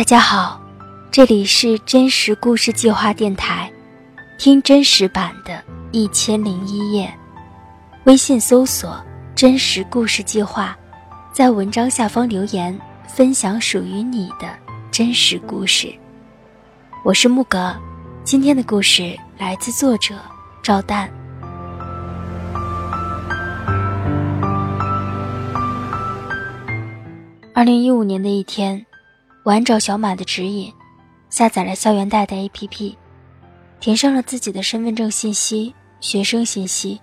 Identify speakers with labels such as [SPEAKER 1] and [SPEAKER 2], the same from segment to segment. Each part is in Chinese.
[SPEAKER 1] 大家好，这里是真实故事计划电台，听真实版的《一千零一夜》。微信搜索“真实故事计划”，在文章下方留言分享属于你的真实故事。我是木格，今天的故事来自作者赵旦。二零一五年的一天。我按照小马的指引，下载了校园贷的 APP，填上了自己的身份证信息、学生信息，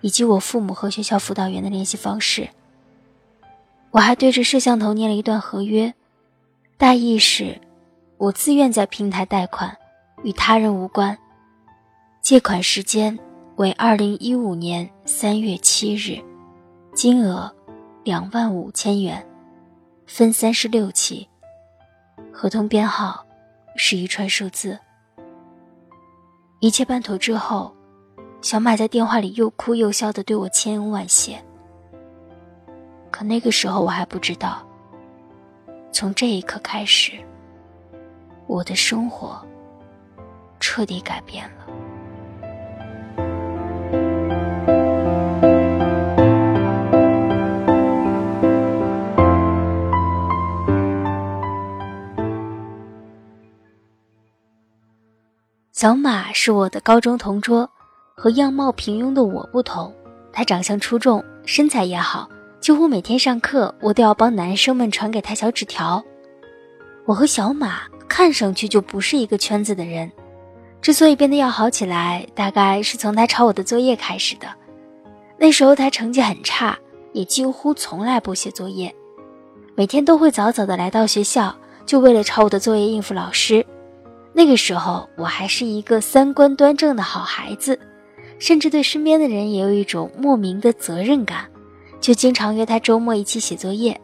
[SPEAKER 1] 以及我父母和学校辅导员的联系方式。我还对着摄像头念了一段合约，大意是：我自愿在平台贷款，与他人无关。借款时间为二零一五年三月七日，金额两万五千元，分三十六期。合同编号是一串数字。一切办妥之后，小马在电话里又哭又笑的对我千恩万谢。可那个时候我还不知道，从这一刻开始，我的生活彻底改变了。小马是我的高中同桌，和样貌平庸的我不同，他长相出众，身材也好，几乎每天上课我都要帮男生们传给他小纸条。我和小马看上去就不是一个圈子的人，之所以变得要好起来，大概是从他抄我的作业开始的。那时候他成绩很差，也几乎从来不写作业，每天都会早早的来到学校，就为了抄我的作业应付老师。那个时候，我还是一个三观端正的好孩子，甚至对身边的人也有一种莫名的责任感，就经常约他周末一起写作业。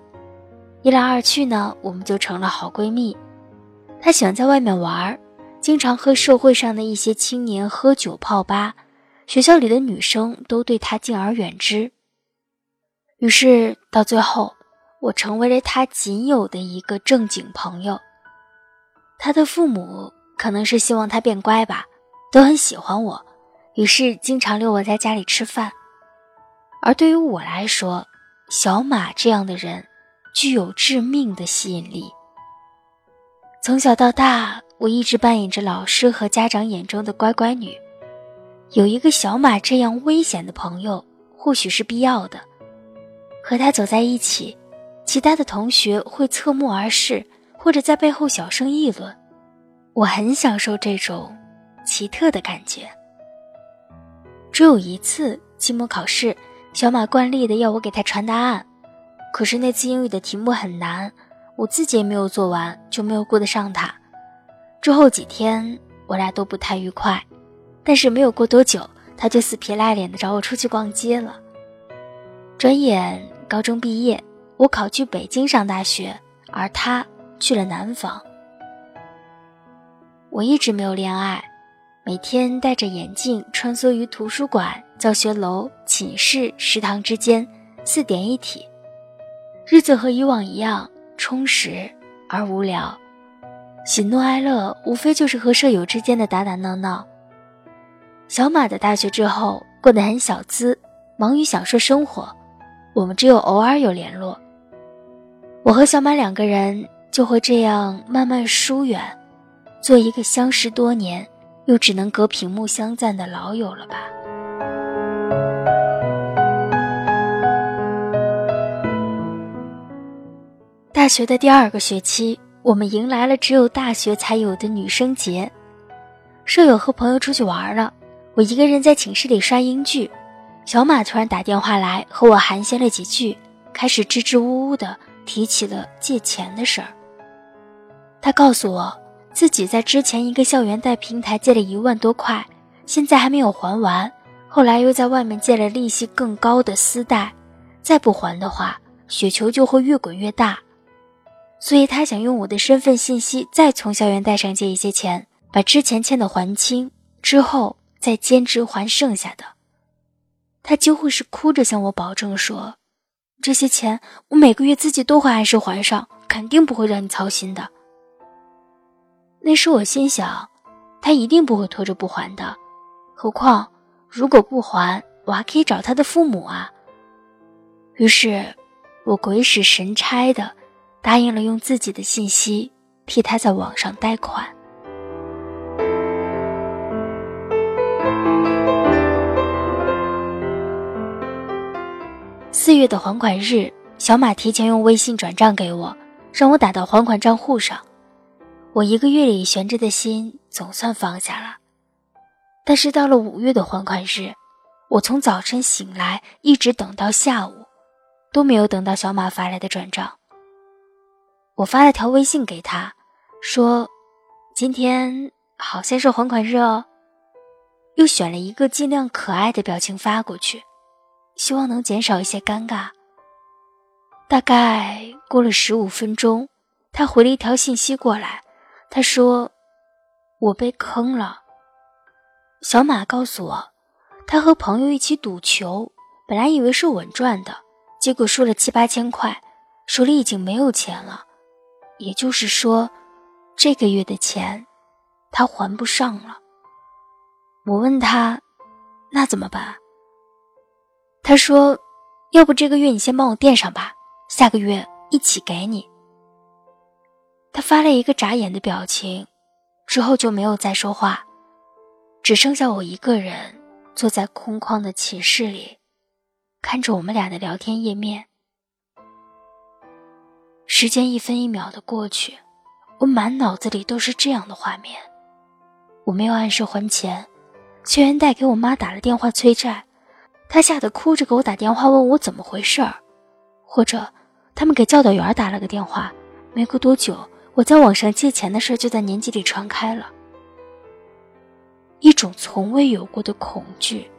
[SPEAKER 1] 一来二去呢，我们就成了好闺蜜。她喜欢在外面玩，经常和社会上的一些青年喝酒泡吧，学校里的女生都对她敬而远之。于是到最后，我成为了她仅有的一个正经朋友。她的父母。可能是希望他变乖吧，都很喜欢我，于是经常留我在家里吃饭。而对于我来说，小马这样的人具有致命的吸引力。从小到大，我一直扮演着老师和家长眼中的乖乖女。有一个小马这样危险的朋友，或许是必要的。和他走在一起，其他的同学会侧目而视，或者在背后小声议论。我很享受这种奇特的感觉。只有一次期末考试，小马惯例的要我给他传答案，可是那次英语的题目很难，我自己也没有做完，就没有顾得上他。之后几天，我俩都不太愉快，但是没有过多久，他就死皮赖脸的找我出去逛街了。转眼高中毕业，我考去北京上大学，而他去了南方。我一直没有恋爱，每天戴着眼镜穿梭于图书馆、教学楼、寝室、食堂之间，四点一体，日子和以往一样充实而无聊，喜怒哀乐无非就是和舍友之间的打打闹闹。小马的大学之后过得很小资，忙于享受生活，我们只有偶尔有联络。我和小马两个人就会这样慢慢疏远。做一个相识多年，又只能隔屏幕相赞的老友了吧？大学的第二个学期，我们迎来了只有大学才有的女生节。舍友和朋友出去玩了，我一个人在寝室里刷英剧。小马突然打电话来和我寒暄了几句，开始支支吾吾的提起了借钱的事儿。他告诉我。自己在之前一个校园贷平台借了一万多块，现在还没有还完。后来又在外面借了利息更高的私贷，再不还的话，雪球就会越滚越大。所以他想用我的身份信息再从校园贷上借一些钱，把之前欠的还清，之后再兼职还剩下的。他几乎是哭着向我保证说：“这些钱我每个月自己都会按时还上，肯定不会让你操心的。”那时我心想，他一定不会拖着不还的。何况，如果不还，我还可以找他的父母啊。于是，我鬼使神差的答应了用自己的信息替他在网上贷款。四月的还款日，小马提前用微信转账给我，让我打到还款账户上。我一个月里悬着的心总算放下了。但是到了五月的还款日，我从早晨醒来一直等到下午，都没有等到小马发来的转账。我发了条微信给他，说：“今天好像是还款日哦。”又选了一个尽量可爱的表情发过去，希望能减少一些尴尬。大概过了十五分钟，他回了一条信息过来，他说：“我被坑了。”小马告诉我，他和朋友一起赌球，本来以为是稳赚的，结果输了七八千块，手里已经没有钱了。也就是说，这个月的钱他还不上了。我问他，那怎么办？他说，要不这个月你先帮我垫上吧，下个月一起给你。他发了一个眨眼的表情，之后就没有再说话。只剩下我一个人坐在空旷的寝室里，看着我们俩的聊天页面。时间一分一秒的过去，我满脑子里都是这样的画面：我没有按时还钱，学员贷给我妈打了电话催债，她吓得哭着给我打电话问我怎么回事儿；或者他们给教导员打了个电话，没过多久，我在网上借钱的事就在年级里传开了。一种从未有过的恐惧，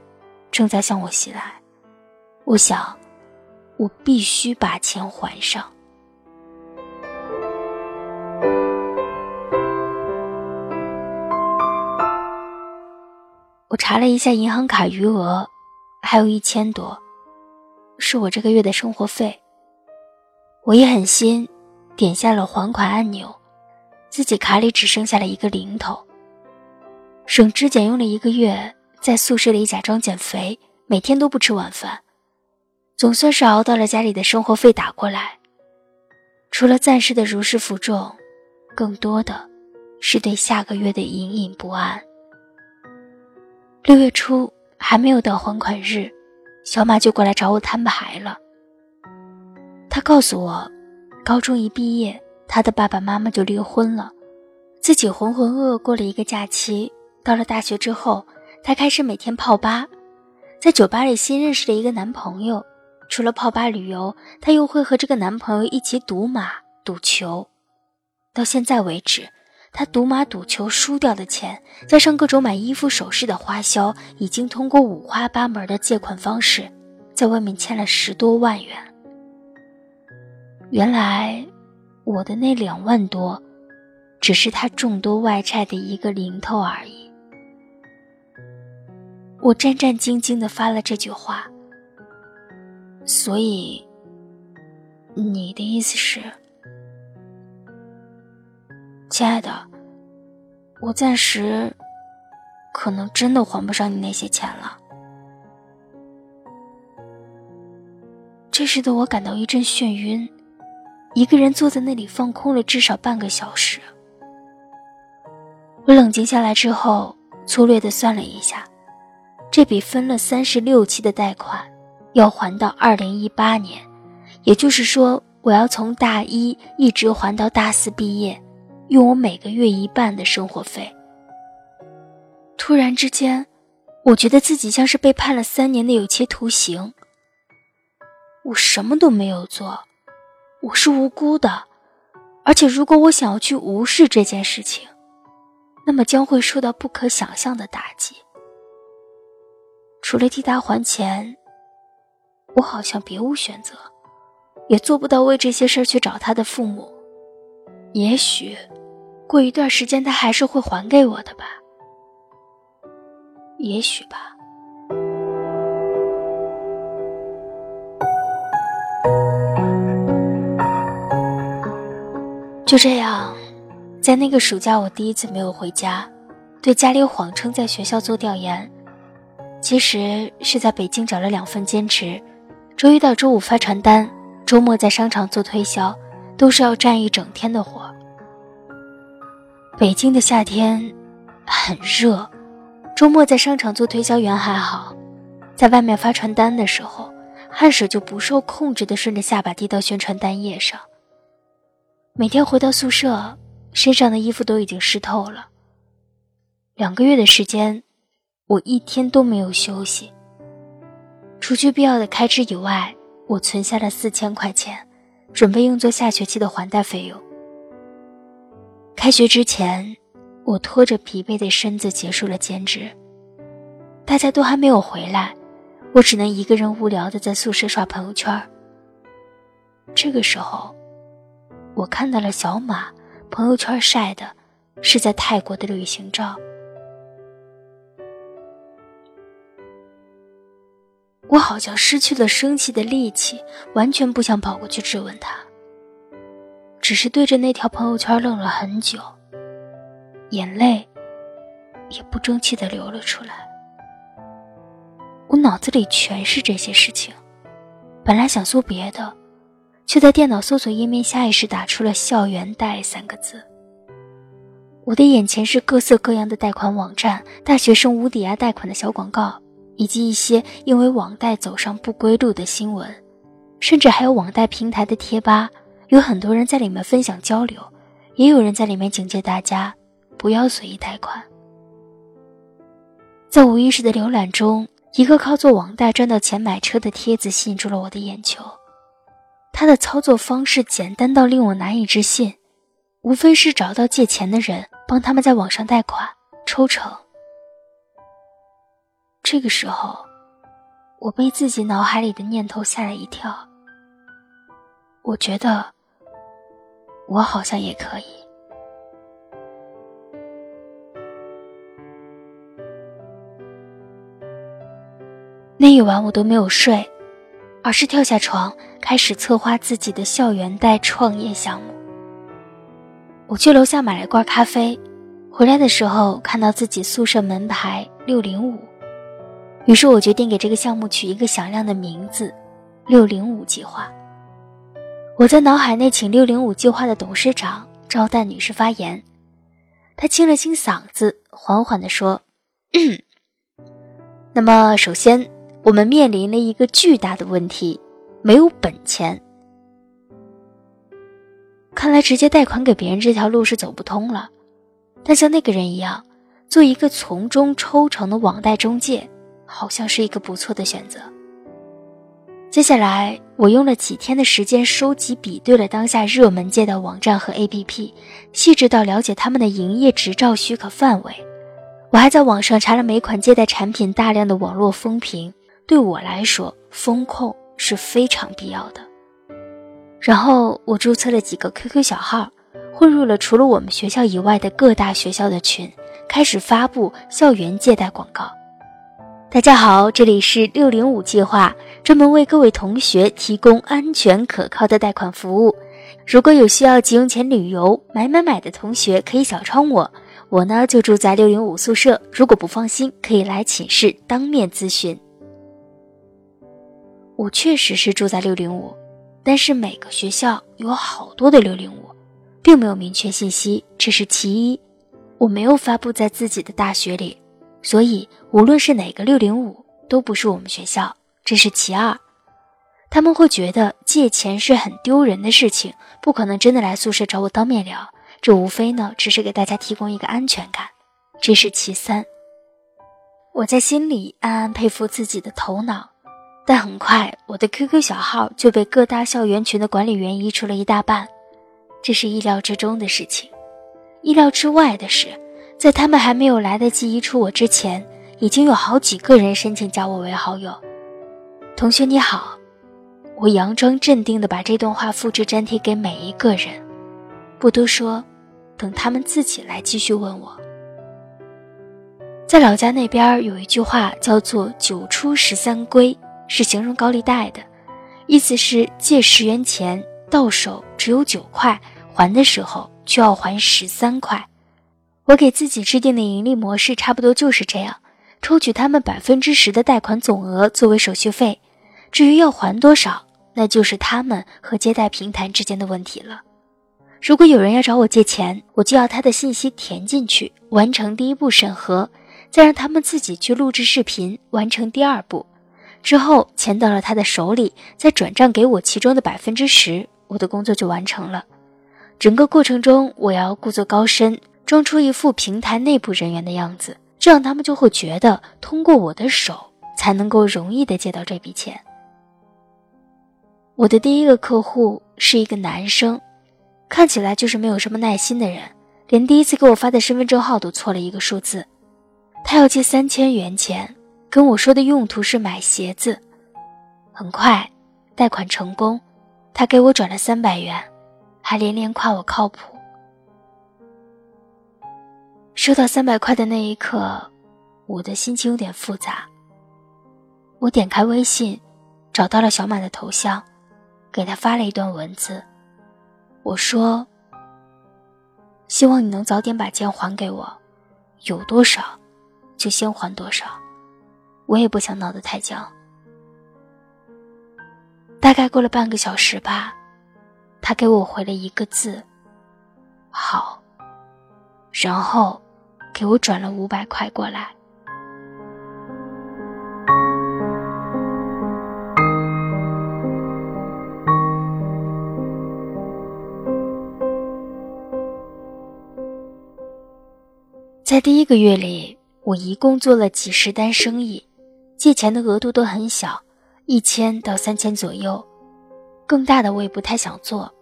[SPEAKER 1] 正在向我袭来。我想，我必须把钱还上。我查了一下银行卡余额，还有一千多，是我这个月的生活费。我一狠心，点下了还款按钮，自己卡里只剩下了一个零头。省吃俭用了一个月，在宿舍里假装减肥，每天都不吃晚饭，总算是熬到了家里的生活费打过来。除了暂时的如释负重，更多的是对下个月的隐隐不安。六月初还没有到还款日，小马就过来找我摊牌了。他告诉我，高中一毕业，他的爸爸妈妈就离婚了，自己浑浑噩噩过了一个假期。到了大学之后，她开始每天泡吧，在酒吧里新认识了一个男朋友。除了泡吧旅游，她又会和这个男朋友一起赌马、赌球。到现在为止，她赌马赌球输掉的钱，加上各种买衣服首饰的花销，已经通过五花八门的借款方式，在外面欠了十多万元。原来，我的那两万多，只是他众多外债的一个零头而已。我战战兢兢地发了这句话，所以，你的意思是，亲爱的，我暂时可能真的还不上你那些钱了。这时的我感到一阵眩晕，一个人坐在那里放空了至少半个小时。我冷静下来之后，粗略地算了一下。这笔分了三十六期的贷款，要还到二零一八年，也就是说，我要从大一一直还到大四毕业，用我每个月一半的生活费。突然之间，我觉得自己像是被判了三年的有期徒刑。我什么都没有做，我是无辜的，而且如果我想要去无视这件事情，那么将会受到不可想象的打击。除了替他还钱，我好像别无选择，也做不到为这些事儿去找他的父母。也许，过一段时间他还是会还给我的吧。也许吧。就这样，在那个暑假，我第一次没有回家，对家里谎称在学校做调研，其实是在北京找了两份兼职，周一到周五发传单，周末在商场做推销，都是要站一整天的活。北京的夏天很热，周末在商场做推销员还好，在外面发传单的时候，汗水就不受控制的顺着下巴滴到宣传单页上。每天回到宿舍。身上的衣服都已经湿透了。两个月的时间，我一天都没有休息。除去必要的开支以外，我存下了四千块钱，准备用作下学期的还贷费用。开学之前，我拖着疲惫的身子结束了兼职。大家都还没有回来，我只能一个人无聊的在宿舍刷朋友圈。这个时候，我看到了小马。朋友圈晒的是在泰国的旅行照，我好像失去了生气的力气，完全不想跑过去质问他，只是对着那条朋友圈愣了很久，眼泪也不争气的流了出来。我脑子里全是这些事情，本来想搜别的。却在电脑搜索页面下意识打出了“校园贷”三个字。我的眼前是各色各样的贷款网站、大学生无抵押贷款的小广告，以及一些因为网贷走上不归路的新闻，甚至还有网贷平台的贴吧，有很多人在里面分享交流，也有人在里面警戒大家不要随意贷款。在无意识的浏览中，一个靠做网贷赚到钱买车的帖子吸引住了我的眼球。他的操作方式简单到令我难以置信，无非是找到借钱的人，帮他们在网上贷款抽成。这个时候，我被自己脑海里的念头吓了一跳。我觉得，我好像也可以。那一晚我都没有睡。而是跳下床，开始策划自己的校园贷创业项目。我去楼下买了罐咖啡，回来的时候看到自己宿舍门牌六零五，于是我决定给这个项目取一个响亮的名字——六零五计划。我在脑海内请六零五计划的董事长赵旦女士发言，她清了清嗓子，缓缓地说：“那么，首先。”我们面临了一个巨大的问题，没有本钱。看来直接贷款给别人这条路是走不通了。但像那个人一样，做一个从中抽成的网贷中介，好像是一个不错的选择。接下来，我用了几天的时间收集、比对了当下热门借贷网站和 APP，细致到了解他们的营业执照许可范围。我还在网上查了每款借贷产品大量的网络风评。对我来说，风控是非常必要的。然后我注册了几个 QQ 小号，混入了除了我们学校以外的各大学校的群，开始发布校园借贷广告。大家好，这里是六零五计划，专门为各位同学提供安全可靠的贷款服务。如果有需要急用钱旅游买买买的同学，可以小窗我，我呢就住在六零五宿舍。如果不放心，可以来寝室当面咨询。我确实是住在六零五，但是每个学校有好多的六零五，并没有明确信息，这是其一。我没有发布在自己的大学里，所以无论是哪个六零五，都不是我们学校，这是其二。他们会觉得借钱是很丢人的事情，不可能真的来宿舍找我当面聊，这无非呢只是给大家提供一个安全感，这是其三。我在心里暗暗佩服自己的头脑。但很快，我的 QQ 小号就被各大校园群的管理员移除了一大半，这是意料之中的事情。意料之外的是，在他们还没有来得及移除我之前，已经有好几个人申请加我为好友。同学你好，我佯装镇定地把这段话复制粘贴给每一个人，不多说，等他们自己来继续问我。在老家那边有一句话叫做“九出十三归”。是形容高利贷的，意思是借十元钱到手只有九块，还的时候却要还十三块。我给自己制定的盈利模式差不多就是这样：抽取他们百分之十的贷款总额作为手续费，至于要还多少，那就是他们和接待平台之间的问题了。如果有人要找我借钱，我就要他的信息填进去，完成第一步审核，再让他们自己去录制视频，完成第二步。之后钱到了他的手里，再转账给我其中的百分之十，我的工作就完成了。整个过程中，我要故作高深，装出一副平台内部人员的样子，这样他们就会觉得通过我的手才能够容易的借到这笔钱。我的第一个客户是一个男生。看起来就是没有什么耐心的人，连第一次给我发的身份证号都错了一个数字。他要借三千元钱，跟我说的用途是买鞋子。很快，贷款成功，他给我转了三百元，还连连夸我靠谱。收到三百块的那一刻，我的心情有点复杂。我点开微信，找到了小马的头像，给他发了一段文字。我说：“希望你能早点把钱还给我，有多少就先还多少。我也不想闹得太僵。”大概过了半个小时吧，他给我回了一个字：“好。”然后给我转了五百块过来。在第一个月里，我一共做了几十单生意，借钱的额度都很小，一千到三千左右，更大的我也不太想做。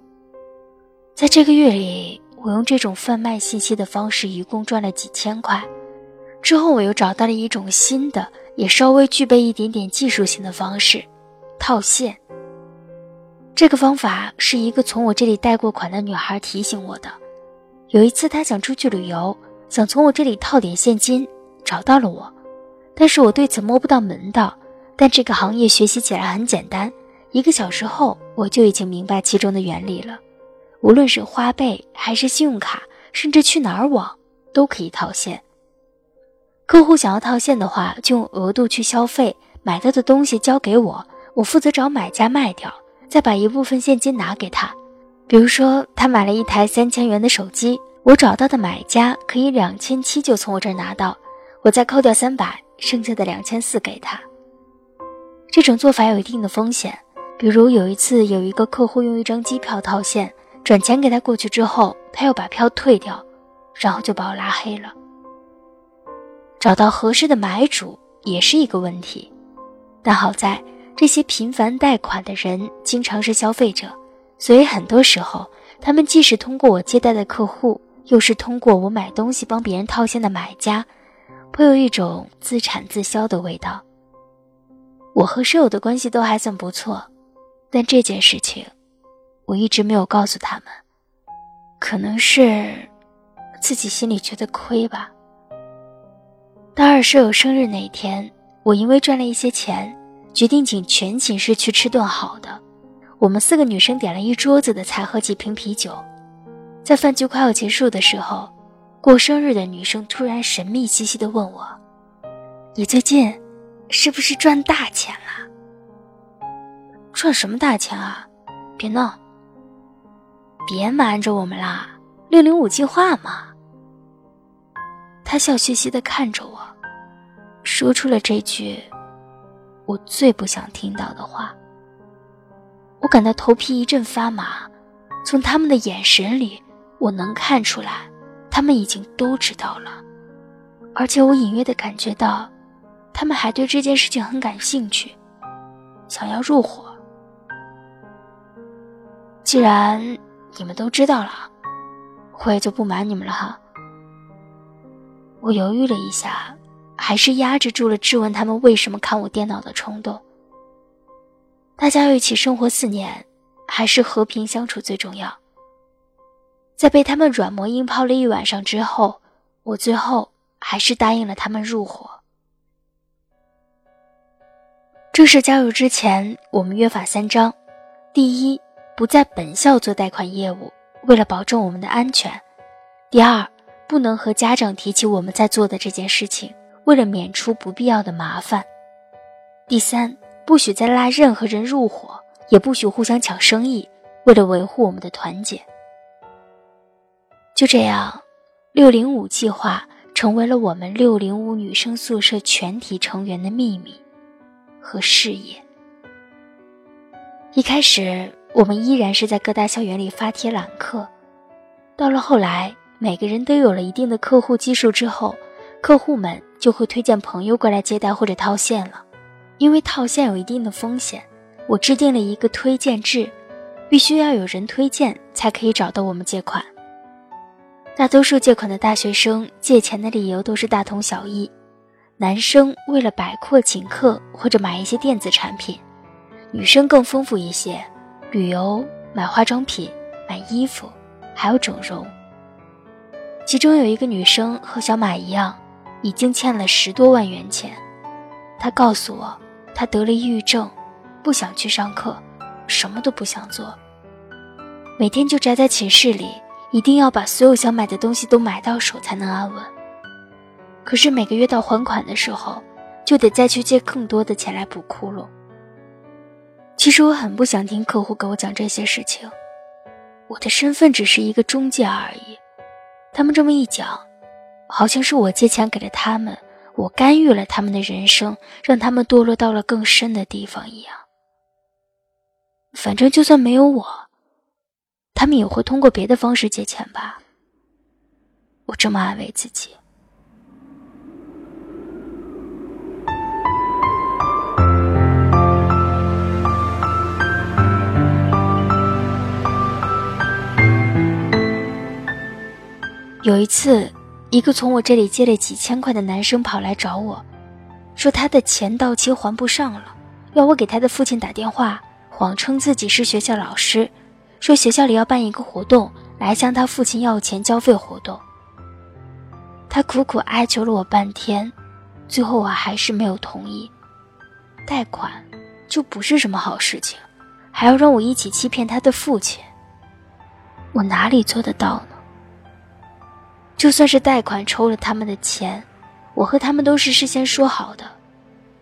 [SPEAKER 1] 在这个月里，我用这种贩卖信息的方式，一共赚了几千块。之后，我又找到了一种新的，也稍微具备一点点技术性的方式——套现。这个方法是一个从我这里贷过款的女孩提醒我的。有一次，她想出去旅游。想从我这里套点现金，找到了我，但是我对此摸不到门道。但这个行业学习起来很简单，一个小时后我就已经明白其中的原理了。无论是花呗还是信用卡，甚至去哪儿网都可以套现。客户想要套现的话，就用额度去消费，买到的东西交给我，我负责找买家卖掉，再把一部分现金拿给他。比如说，他买了一台三千元的手机。我找到的买家可以两千七就从我这儿拿到，我再扣掉三百，剩下的两千四给他。这种做法有一定的风险，比如有一次有一个客户用一张机票套现，转钱给他过去之后，他又把票退掉，然后就把我拉黑了。找到合适的买主也是一个问题，但好在这些频繁贷款的人经常是消费者，所以很多时候他们既是通过我接待的客户。又是通过我买东西帮别人套现的买家，颇有一种自产自销的味道。我和舍友的关系都还算不错，但这件事情我一直没有告诉他们，可能是自己心里觉得亏吧。大二舍友生日那一天，我因为赚了一些钱，决定请全寝室去吃顿好的。我们四个女生点了一桌子的菜和几瓶啤酒。在饭局快要结束的时候，过生日的女生突然神秘兮兮地问我：“你最近是不是赚大钱了？赚什么大钱啊？别闹！别瞒着我们啦！六零五计划嘛。”她笑嘻嘻地看着我，说出了这句我最不想听到的话。我感到头皮一阵发麻，从他们的眼神里。我能看出来，他们已经都知道了，而且我隐约的感觉到，他们还对这件事情很感兴趣，想要入伙。既然你们都知道了，我也就不瞒你们了哈。我犹豫了一下，还是压制住了质问他们为什么看我电脑的冲动。大家要一起生活四年，还是和平相处最重要。在被他们软磨硬泡了一晚上之后，我最后还是答应了他们入伙。正式加入之前，我们约法三章：第一，不在本校做贷款业务，为了保证我们的安全；第二，不能和家长提起我们在做的这件事情，为了免除不必要的麻烦；第三，不许再拉任何人入伙，也不许互相抢生意，为了维护我们的团结。就这样，六零五计划成为了我们六零五女生宿舍全体成员的秘密和事业。一开始，我们依然是在各大校园里发帖揽客。到了后来，每个人都有了一定的客户基数之后，客户们就会推荐朋友过来接待或者套现了。因为套现有一定的风险，我制定了一个推荐制，必须要有人推荐才可以找到我们借款。大多数借款的大学生借钱的理由都是大同小异：男生为了摆阔请客或者买一些电子产品。女生更丰富一些，旅游、买化妆品、买衣服，还有整容。其中有一个女生和小马一样，已经欠了十多万元钱。她告诉我，她得了抑郁症，不想去上课，什么都不想做，每天就宅在寝室里，一定要把所有想买的东西都买到手才能安稳。可是每个月到还款的时候，就得再去借更多的钱来补窟窿。其实我很不想听客户给我讲这些事情，我的身份只是一个中介而已。他们这么一讲，好像是我借钱给了他们，我干预了他们的人生，让他们堕落到了更深的地方一样。反正就算没有我，他们也会通过别的方式借钱吧。我这么安慰自己。有一次，一个从我这里借了几千块的男生跑来找我，说他的钱到期还不上了，要我给他的父亲打电话，谎称自己是学校老师，说学校里要办一个活动，来向他父亲要钱交费活动。他苦苦哀求了我半天，最后我还是没有同意。贷款就不是什么好事情，还要让我一起欺骗他的父亲，我哪里做得到呢？就算是贷款抽了他们的钱，我和他们都是事先说好的，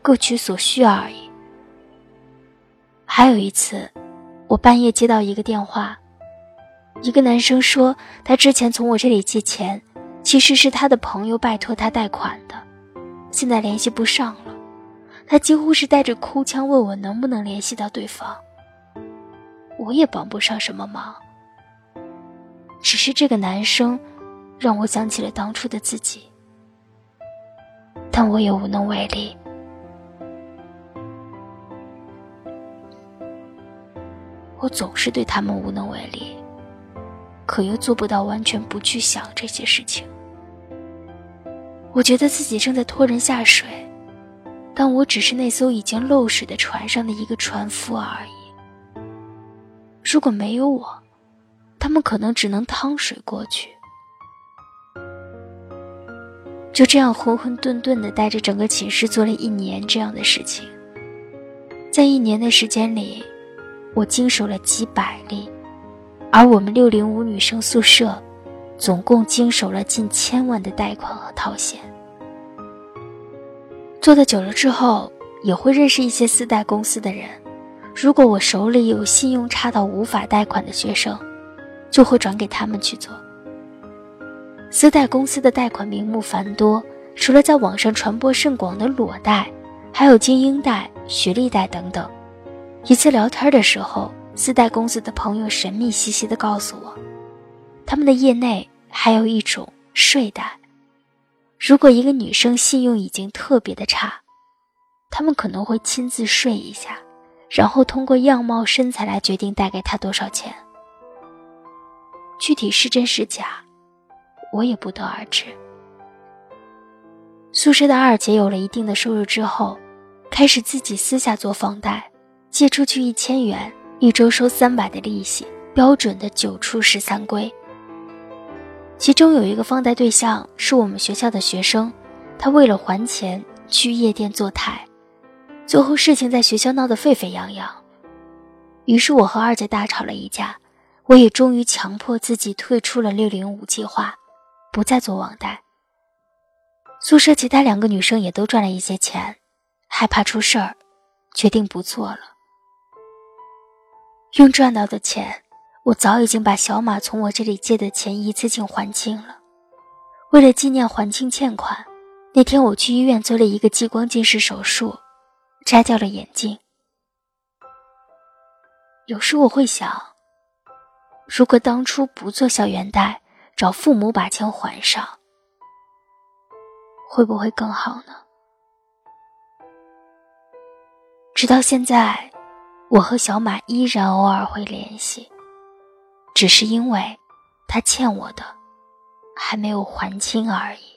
[SPEAKER 1] 各取所需而已。还有一次，我半夜接到一个电话，一个男生说他之前从我这里借钱，其实是他的朋友拜托他贷款的，现在联系不上了，他几乎是带着哭腔问我能不能联系到对方。我也帮不上什么忙，只是这个男生。让我想起了当初的自己，但我也无能为力。我总是对他们无能为力，可又做不到完全不去想这些事情。我觉得自己正在拖人下水，但我只是那艘已经漏水的船上的一个船夫而已。如果没有我，他们可能只能趟水过去。就这样混混沌沌的带着整个寝室做了一年这样的事情，在一年的时间里，我经手了几百例，而我们六零五女生宿舍，总共经手了近千万的贷款和套现。做的久了之后，也会认识一些私贷公司的人，如果我手里有信用差到无法贷款的学生，就会转给他们去做。私贷公司的贷款名目繁多，除了在网上传播甚广的裸贷，还有精英贷、学历贷等等。一次聊天的时候，私贷公司的朋友神秘兮兮地告诉我，他们的业内还有一种睡贷。如果一个女生信用已经特别的差，他们可能会亲自睡一下，然后通过样貌、身材来决定贷给她多少钱。具体是真是假？我也不得而知。宿舍的二姐有了一定的收入之后，开始自己私下做房贷，借出去一千元，一周收三百的利息，标准的九出十三归。其中有一个放贷对象是我们学校的学生，他为了还钱去夜店坐台，最后事情在学校闹得沸沸扬扬。于是我和二姐大吵了一架，我也终于强迫自己退出了六零五计划，不再做网贷。宿舍其他两个女生也都赚了一些钱，害怕出事儿，决定不做了。用赚到的钱，我早已经把小马从我这里借的钱一次性还清了。为了纪念还清欠款，那天我去医院做了一个激光近视手术，摘掉了眼镜。有时我会想，如果当初不做校园贷，找父母把钱还上。会不会更好呢？直到现在，我和小马依然偶尔会联系，只是因为他欠我的还没有还清而已。